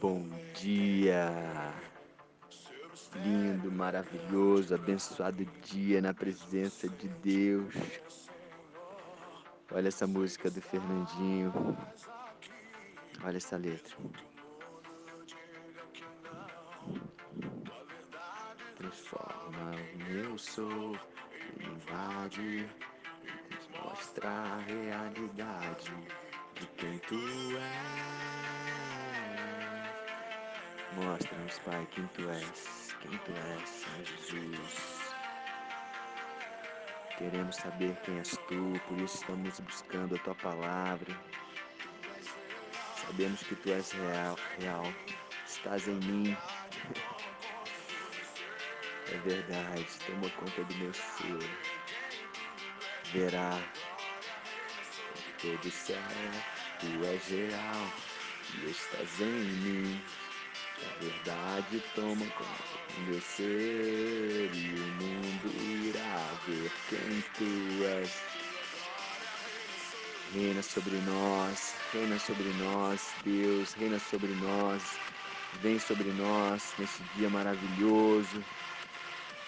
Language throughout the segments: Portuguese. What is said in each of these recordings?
Bom dia! Lindo, maravilhoso, abençoado dia na presença de Deus. Olha essa música do Fernandinho. Olha essa letra. Transforma o meu sou invade, mostra a realidade de quem tu és. Mostra-nos, Pai, quem tu és, quem tu és, Senhor Jesus. Queremos saber quem és tu, por isso estamos buscando a tua palavra. Sabemos que tu és real, real. Estás em mim. É verdade, toma conta do meu ser. Verá todo céu, tu és real e estás em mim. A verdade toma conta do meu ser e o mundo irá ver quem tu és. Reina sobre nós, reina sobre nós, Deus, reina sobre nós, vem sobre nós nesse dia maravilhoso,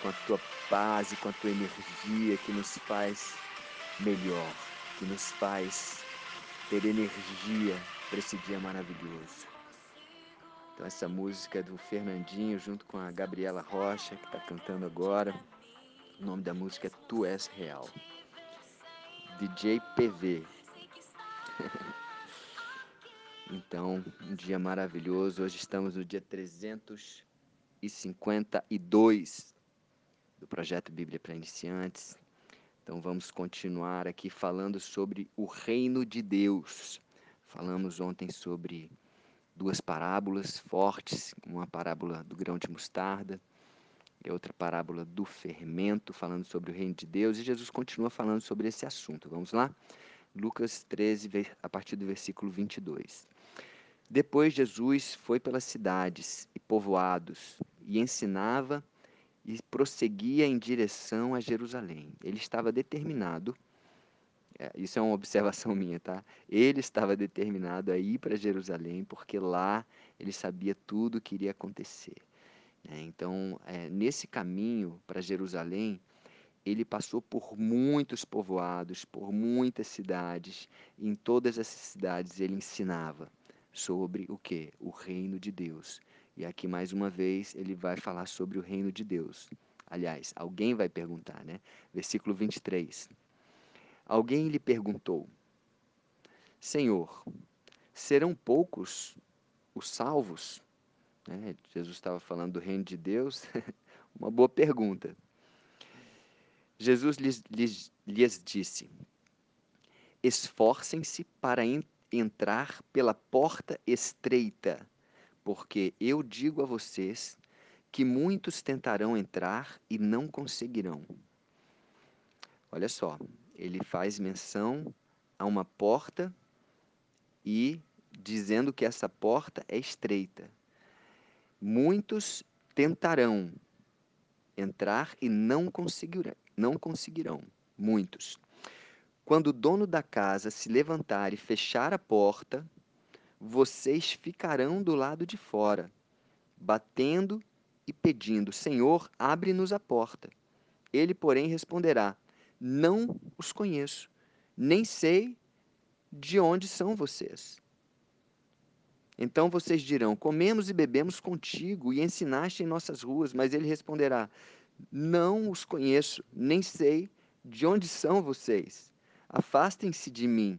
com a tua paz e com a tua energia que nos faz melhor, que nos faz ter energia para esse dia maravilhoso. Então essa música é do Fernandinho junto com a Gabriela Rocha, que está cantando agora. O nome da música é Tu És Real. DJ PV. então, um dia maravilhoso. Hoje estamos no dia 352 do projeto Bíblia para Iniciantes. Então vamos continuar aqui falando sobre o reino de Deus. Falamos ontem sobre duas parábolas fortes, uma parábola do grão de mostarda e outra parábola do fermento, falando sobre o reino de Deus, e Jesus continua falando sobre esse assunto. Vamos lá? Lucas 13, a partir do versículo 22. Depois Jesus foi pelas cidades e povoados e ensinava e prosseguia em direção a Jerusalém. Ele estava determinado isso é uma observação minha, tá? Ele estava determinado a ir para Jerusalém, porque lá ele sabia tudo o que iria acontecer. Né? Então, é, nesse caminho para Jerusalém, ele passou por muitos povoados, por muitas cidades. E em todas essas cidades ele ensinava sobre o que? O reino de Deus. E aqui mais uma vez ele vai falar sobre o reino de Deus. Aliás, alguém vai perguntar, né? Versículo 23. Alguém lhe perguntou: Senhor, serão poucos os salvos? Né? Jesus estava falando do reino de Deus. Uma boa pergunta. Jesus lhes, lhes, lhes disse: Esforcem-se para en entrar pela porta estreita, porque eu digo a vocês que muitos tentarão entrar e não conseguirão. Olha só, ele faz menção a uma porta e dizendo que essa porta é estreita. Muitos tentarão entrar e não conseguirão, não conseguirão. Muitos. Quando o dono da casa se levantar e fechar a porta, vocês ficarão do lado de fora, batendo e pedindo: Senhor, abre-nos a porta. Ele, porém, responderá: não os conheço, nem sei de onde são vocês. Então vocês dirão: Comemos e bebemos contigo e ensinaste em nossas ruas. Mas ele responderá: Não os conheço, nem sei de onde são vocês. Afastem-se de mim,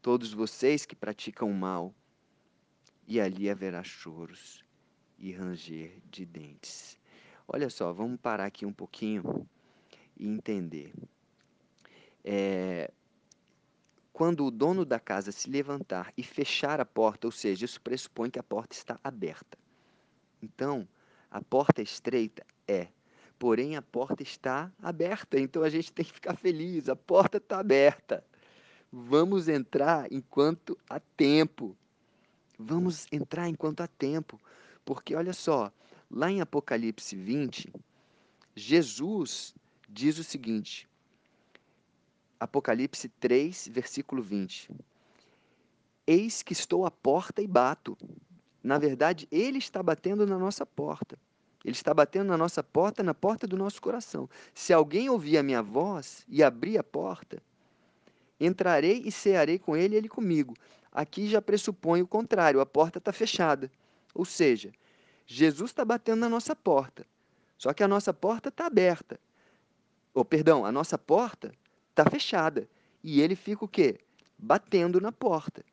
todos vocês que praticam mal, e ali haverá choros e ranger de dentes. Olha só, vamos parar aqui um pouquinho e entender. É, quando o dono da casa se levantar e fechar a porta, ou seja, isso pressupõe que a porta está aberta. Então, a porta estreita é, porém a porta está aberta, então a gente tem que ficar feliz, a porta está aberta. Vamos entrar enquanto há tempo. Vamos entrar enquanto há tempo. Porque olha só, lá em Apocalipse 20, Jesus diz o seguinte: Apocalipse 3, versículo 20. Eis que estou à porta e bato. na verdade, Ele está batendo na nossa porta. Ele está batendo na nossa porta, na porta do nosso coração. Se alguém ouvir a minha voz e abrir a porta, entrarei e cearei com ele e ele comigo. Aqui já pressupõe o contrário, a porta está fechada. Ou seja, Jesus está batendo na nossa porta. Só que a nossa porta está aberta. Ou, perdão, a nossa porta está fechada. E ele fica o quê? Batendo na porta.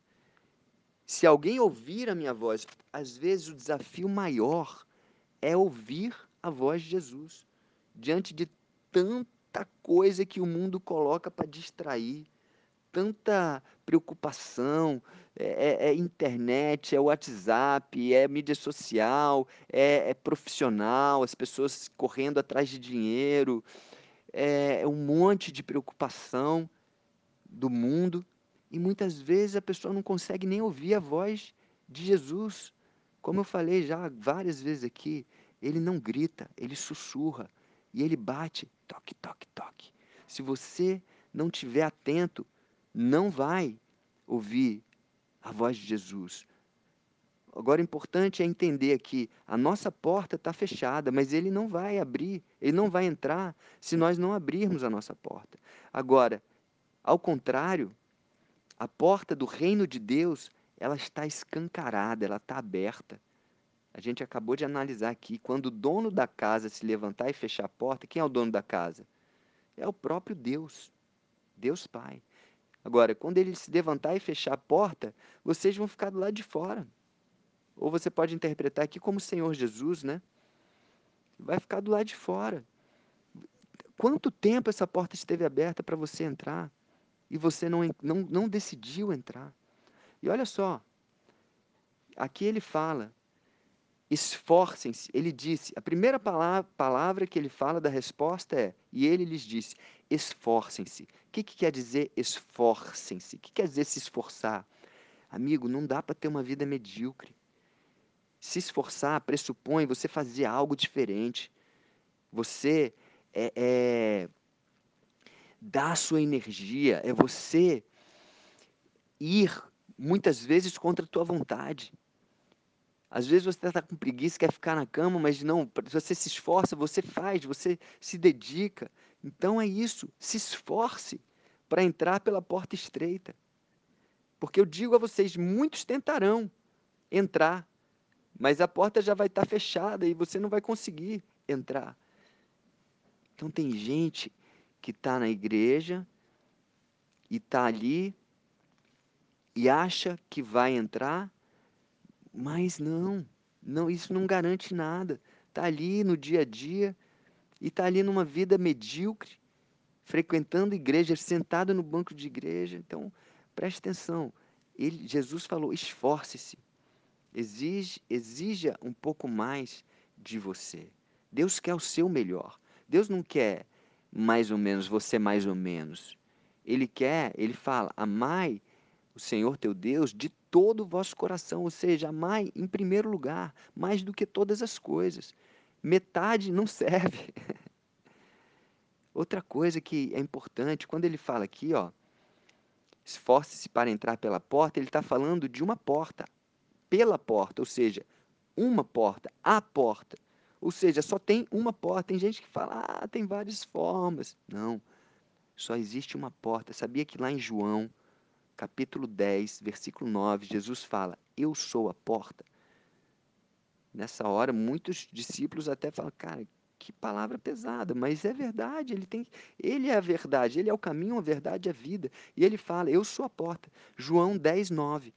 Se alguém ouvir a minha voz, às vezes o desafio maior é ouvir a voz de Jesus. Diante de tanta coisa que o mundo coloca para distrair, tanta preocupação, é, é, é, internet, é WhatsApp, é mídia social, é, é, profissional, as pessoas correndo atrás de dinheiro, é, é um monte de preocupação do mundo e muitas vezes a pessoa não consegue nem ouvir a voz de Jesus. Como eu falei já várias vezes aqui, ele não grita, ele sussurra e ele bate, toque, toque, toque. Se você não estiver atento, não vai ouvir a voz de Jesus. Agora, importante é entender que a nossa porta está fechada, mas ele não vai abrir, ele não vai entrar se nós não abrirmos a nossa porta. Agora, ao contrário, a porta do reino de Deus, ela está escancarada, ela está aberta. A gente acabou de analisar aqui, quando o dono da casa se levantar e fechar a porta, quem é o dono da casa? É o próprio Deus, Deus Pai. Agora, quando ele se levantar e fechar a porta, vocês vão ficar do lado de fora. Ou você pode interpretar aqui como o Senhor Jesus, né? Vai ficar do lado de fora. Quanto tempo essa porta esteve aberta para você entrar e você não, não, não decidiu entrar? E olha só, aqui ele fala, esforcem-se. Ele disse, a primeira palavra, palavra que ele fala da resposta é, e ele lhes disse, esforcem-se. O que, que quer dizer esforcem-se? O que quer dizer se esforçar? Amigo, não dá para ter uma vida medíocre. Se esforçar pressupõe você fazer algo diferente. Você é, é, dar a sua energia, é você ir muitas vezes contra a tua vontade. Às vezes você está com preguiça, quer ficar na cama, mas não, você se esforça, você faz, você se dedica. Então é isso, se esforce para entrar pela porta estreita. Porque eu digo a vocês, muitos tentarão entrar, mas a porta já vai estar fechada e você não vai conseguir entrar. Então tem gente que está na igreja e está ali e acha que vai entrar, mas não, não, isso não garante nada. Está ali no dia a dia e está ali numa vida medíocre, frequentando igreja, sentado no banco de igreja. Então, preste atenção. Ele, Jesus falou: esforce-se, exige, exija um pouco mais de você. Deus quer o seu melhor. Deus não quer mais ou menos, você mais ou menos. Ele quer, ele fala, amai o Senhor teu Deus de todo o vosso coração, ou seja, amai em primeiro lugar, mais do que todas as coisas. Metade não serve. Outra coisa que é importante, quando ele fala aqui, ó, esforce-se para entrar pela porta, ele está falando de uma porta, pela porta, ou seja, uma porta, a porta. Ou seja, só tem uma porta. Tem gente que fala, ah, tem várias formas. Não, só existe uma porta. Sabia que lá em João, capítulo 10, versículo 9, Jesus fala: Eu sou a porta. Nessa hora, muitos discípulos até falam, cara, que palavra pesada, mas é verdade, ele tem, ele é a verdade, ele é o caminho, a verdade, a vida. E ele fala: "Eu sou a porta". João 10, 9.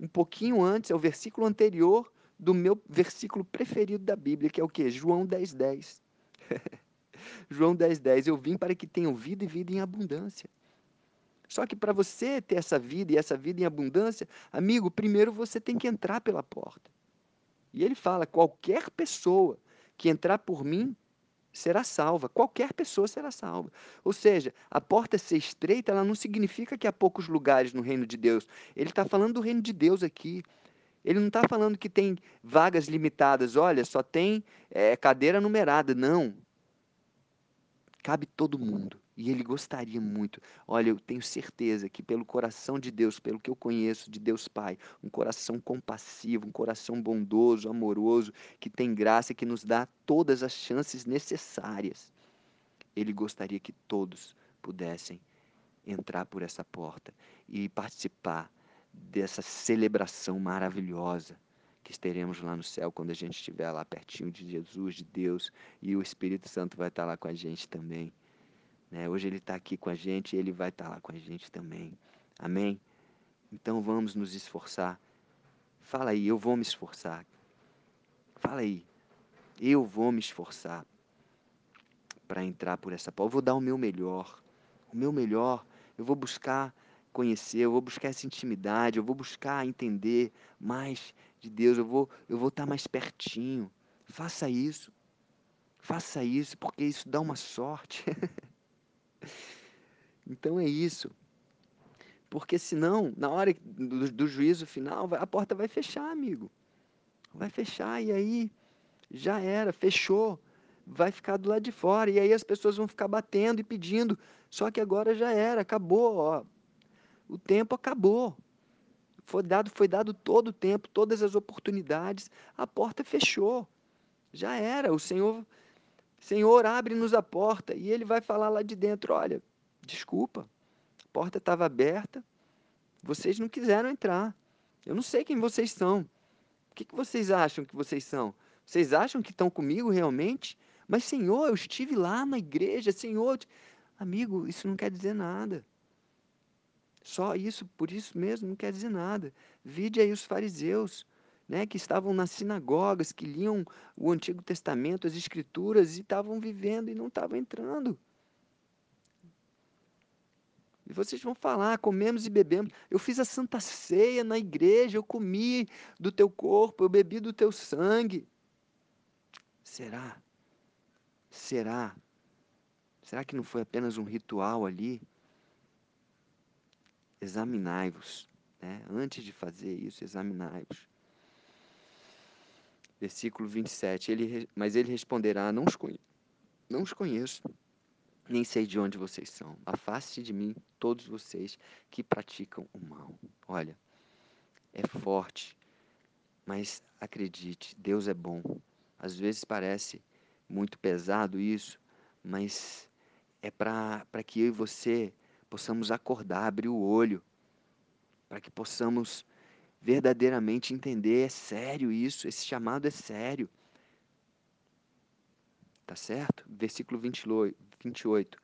Um pouquinho antes, é o versículo anterior do meu versículo preferido da Bíblia, que é o quê? João 10, 10. João 10, 10. Eu vim para que tenham vida e vida em abundância. Só que para você ter essa vida e essa vida em abundância, amigo, primeiro você tem que entrar pela porta. E ele fala: qualquer pessoa que entrar por mim será salva. Qualquer pessoa será salva. Ou seja, a porta ser estreita, ela não significa que há poucos lugares no reino de Deus. Ele está falando do reino de Deus aqui. Ele não está falando que tem vagas limitadas. Olha, só tem é, cadeira numerada. Não. Cabe todo mundo. E ele gostaria muito. Olha, eu tenho certeza que pelo coração de Deus, pelo que eu conheço de Deus Pai, um coração compassivo, um coração bondoso, amoroso, que tem graça, que nos dá todas as chances necessárias. Ele gostaria que todos pudessem entrar por essa porta e participar dessa celebração maravilhosa que teremos lá no céu quando a gente estiver lá pertinho de Jesus, de Deus, e o Espírito Santo vai estar lá com a gente também. Né? Hoje ele está aqui com a gente e ele vai estar lá com a gente também. Amém? Então vamos nos esforçar. Fala aí, eu vou me esforçar. Fala aí, eu vou me esforçar para entrar por essa porta. Eu vou dar o meu melhor. O meu melhor. Eu vou buscar conhecer, eu vou buscar essa intimidade, eu vou buscar entender mais de Deus, eu vou eu vou estar mais pertinho. Faça isso. Faça isso, porque isso dá uma sorte. Então é isso. Porque senão, na hora do, do juízo final, a porta vai fechar, amigo. Vai fechar e aí já era, fechou. Vai ficar do lado de fora. E aí as pessoas vão ficar batendo e pedindo. Só que agora já era, acabou. Ó. O tempo acabou. Foi dado, foi dado todo o tempo, todas as oportunidades. A porta fechou. Já era. O Senhor, Senhor abre-nos a porta e Ele vai falar lá de dentro: olha, Desculpa, a porta estava aberta, vocês não quiseram entrar. Eu não sei quem vocês são. O que, que vocês acham que vocês são? Vocês acham que estão comigo realmente? Mas, Senhor, eu estive lá na igreja, Senhor. Amigo, isso não quer dizer nada. Só isso, por isso mesmo, não quer dizer nada. Vide aí os fariseus, né, que estavam nas sinagogas, que liam o Antigo Testamento, as Escrituras, e estavam vivendo e não estavam entrando. E vocês vão falar: comemos e bebemos. Eu fiz a santa ceia na igreja, eu comi do teu corpo, eu bebi do teu sangue. Será? Será? Será que não foi apenas um ritual ali? Examinai-vos. Né? Antes de fazer isso, examinai-vos. Versículo 27. Ele, mas ele responderá: Não os, conheço, não os conheço nem sei de onde vocês são. Afaste de mim todos vocês que praticam o mal. Olha, é forte, mas acredite, Deus é bom. Às vezes parece muito pesado isso, mas é para que eu e você possamos acordar, abrir o olho, para que possamos verdadeiramente entender, é sério isso, esse chamado é sério. Tá certo? Versículo 28. 28.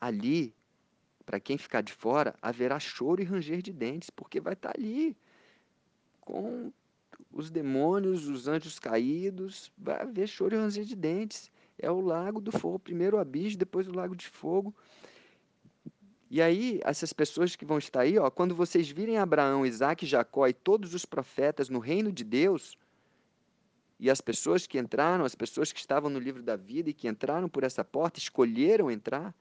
Ali, para quem ficar de fora, haverá choro e ranger de dentes, porque vai estar tá ali com os demônios, os anjos caídos, vai haver choro e ranger de dentes. É o lago do fogo, primeiro o abismo, depois o lago de fogo. E aí, essas pessoas que vão estar aí, ó, quando vocês virem Abraão, Isaac, Jacó e todos os profetas no reino de Deus, e as pessoas que entraram, as pessoas que estavam no livro da vida e que entraram por essa porta, escolheram entrar,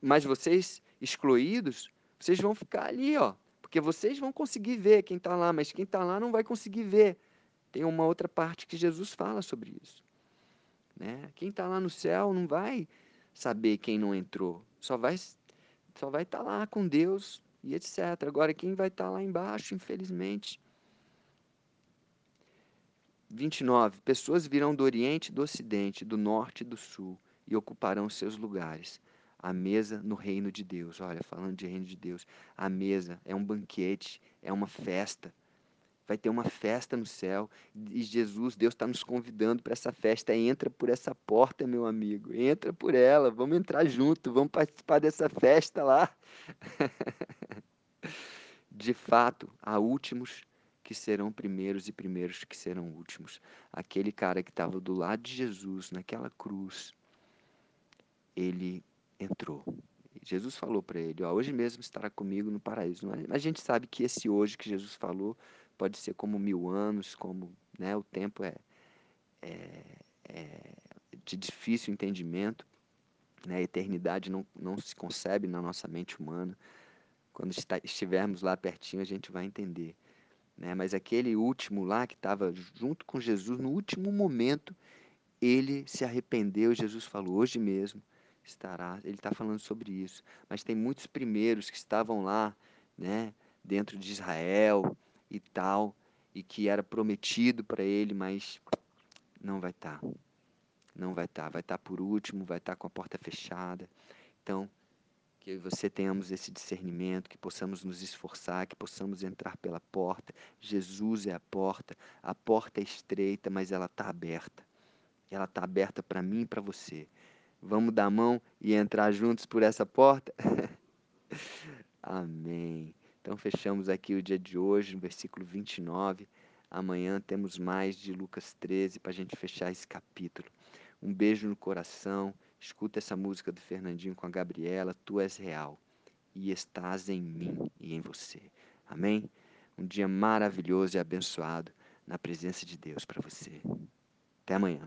mas vocês excluídos, vocês vão ficar ali, ó, porque vocês vão conseguir ver quem está lá, mas quem está lá não vai conseguir ver. Tem uma outra parte que Jesus fala sobre isso. Né? Quem está lá no céu não vai saber quem não entrou, só vai só vai estar tá lá com Deus e etc. Agora, quem vai estar tá lá embaixo, infelizmente, 29. Pessoas virão do Oriente, do Ocidente, do Norte e do Sul e ocuparão seus lugares. A mesa no reino de Deus. Olha, falando de reino de Deus, a mesa é um banquete, é uma festa. Vai ter uma festa no céu e Jesus, Deus está nos convidando para essa festa. Entra por essa porta, meu amigo. Entra por ela. Vamos entrar junto. Vamos participar dessa festa lá. de fato, há últimos que serão primeiros e primeiros que serão últimos. Aquele cara que estava do lado de Jesus naquela cruz, ele entrou. Jesus falou para ele: ó, hoje mesmo estará comigo no paraíso. Mas a gente sabe que esse hoje que Jesus falou pode ser como mil anos, como né, o tempo é, é, é de difícil entendimento. Né, a eternidade não, não se concebe na nossa mente humana. Quando está, estivermos lá pertinho, a gente vai entender. Né? Mas aquele último lá que estava junto com Jesus, no último momento, ele se arrependeu. Jesus falou: Hoje mesmo estará. Ele está falando sobre isso. Mas tem muitos primeiros que estavam lá, né, dentro de Israel e tal, e que era prometido para ele, mas não vai estar. Tá. Não vai estar. Tá. Vai estar tá por último, vai estar com a porta fechada. Então, que você tenhamos esse discernimento, que possamos nos esforçar, que possamos entrar pela porta. Jesus é a porta. A porta é estreita, mas ela está aberta. Ela está aberta para mim e para você. Vamos dar a mão e entrar juntos por essa porta? Amém. Então fechamos aqui o dia de hoje, no versículo 29. Amanhã temos mais de Lucas 13 para a gente fechar esse capítulo. Um beijo no coração. Escuta essa música do Fernandinho com a Gabriela. Tu és real e estás em mim e em você. Amém? Um dia maravilhoso e abençoado na presença de Deus para você. Até amanhã.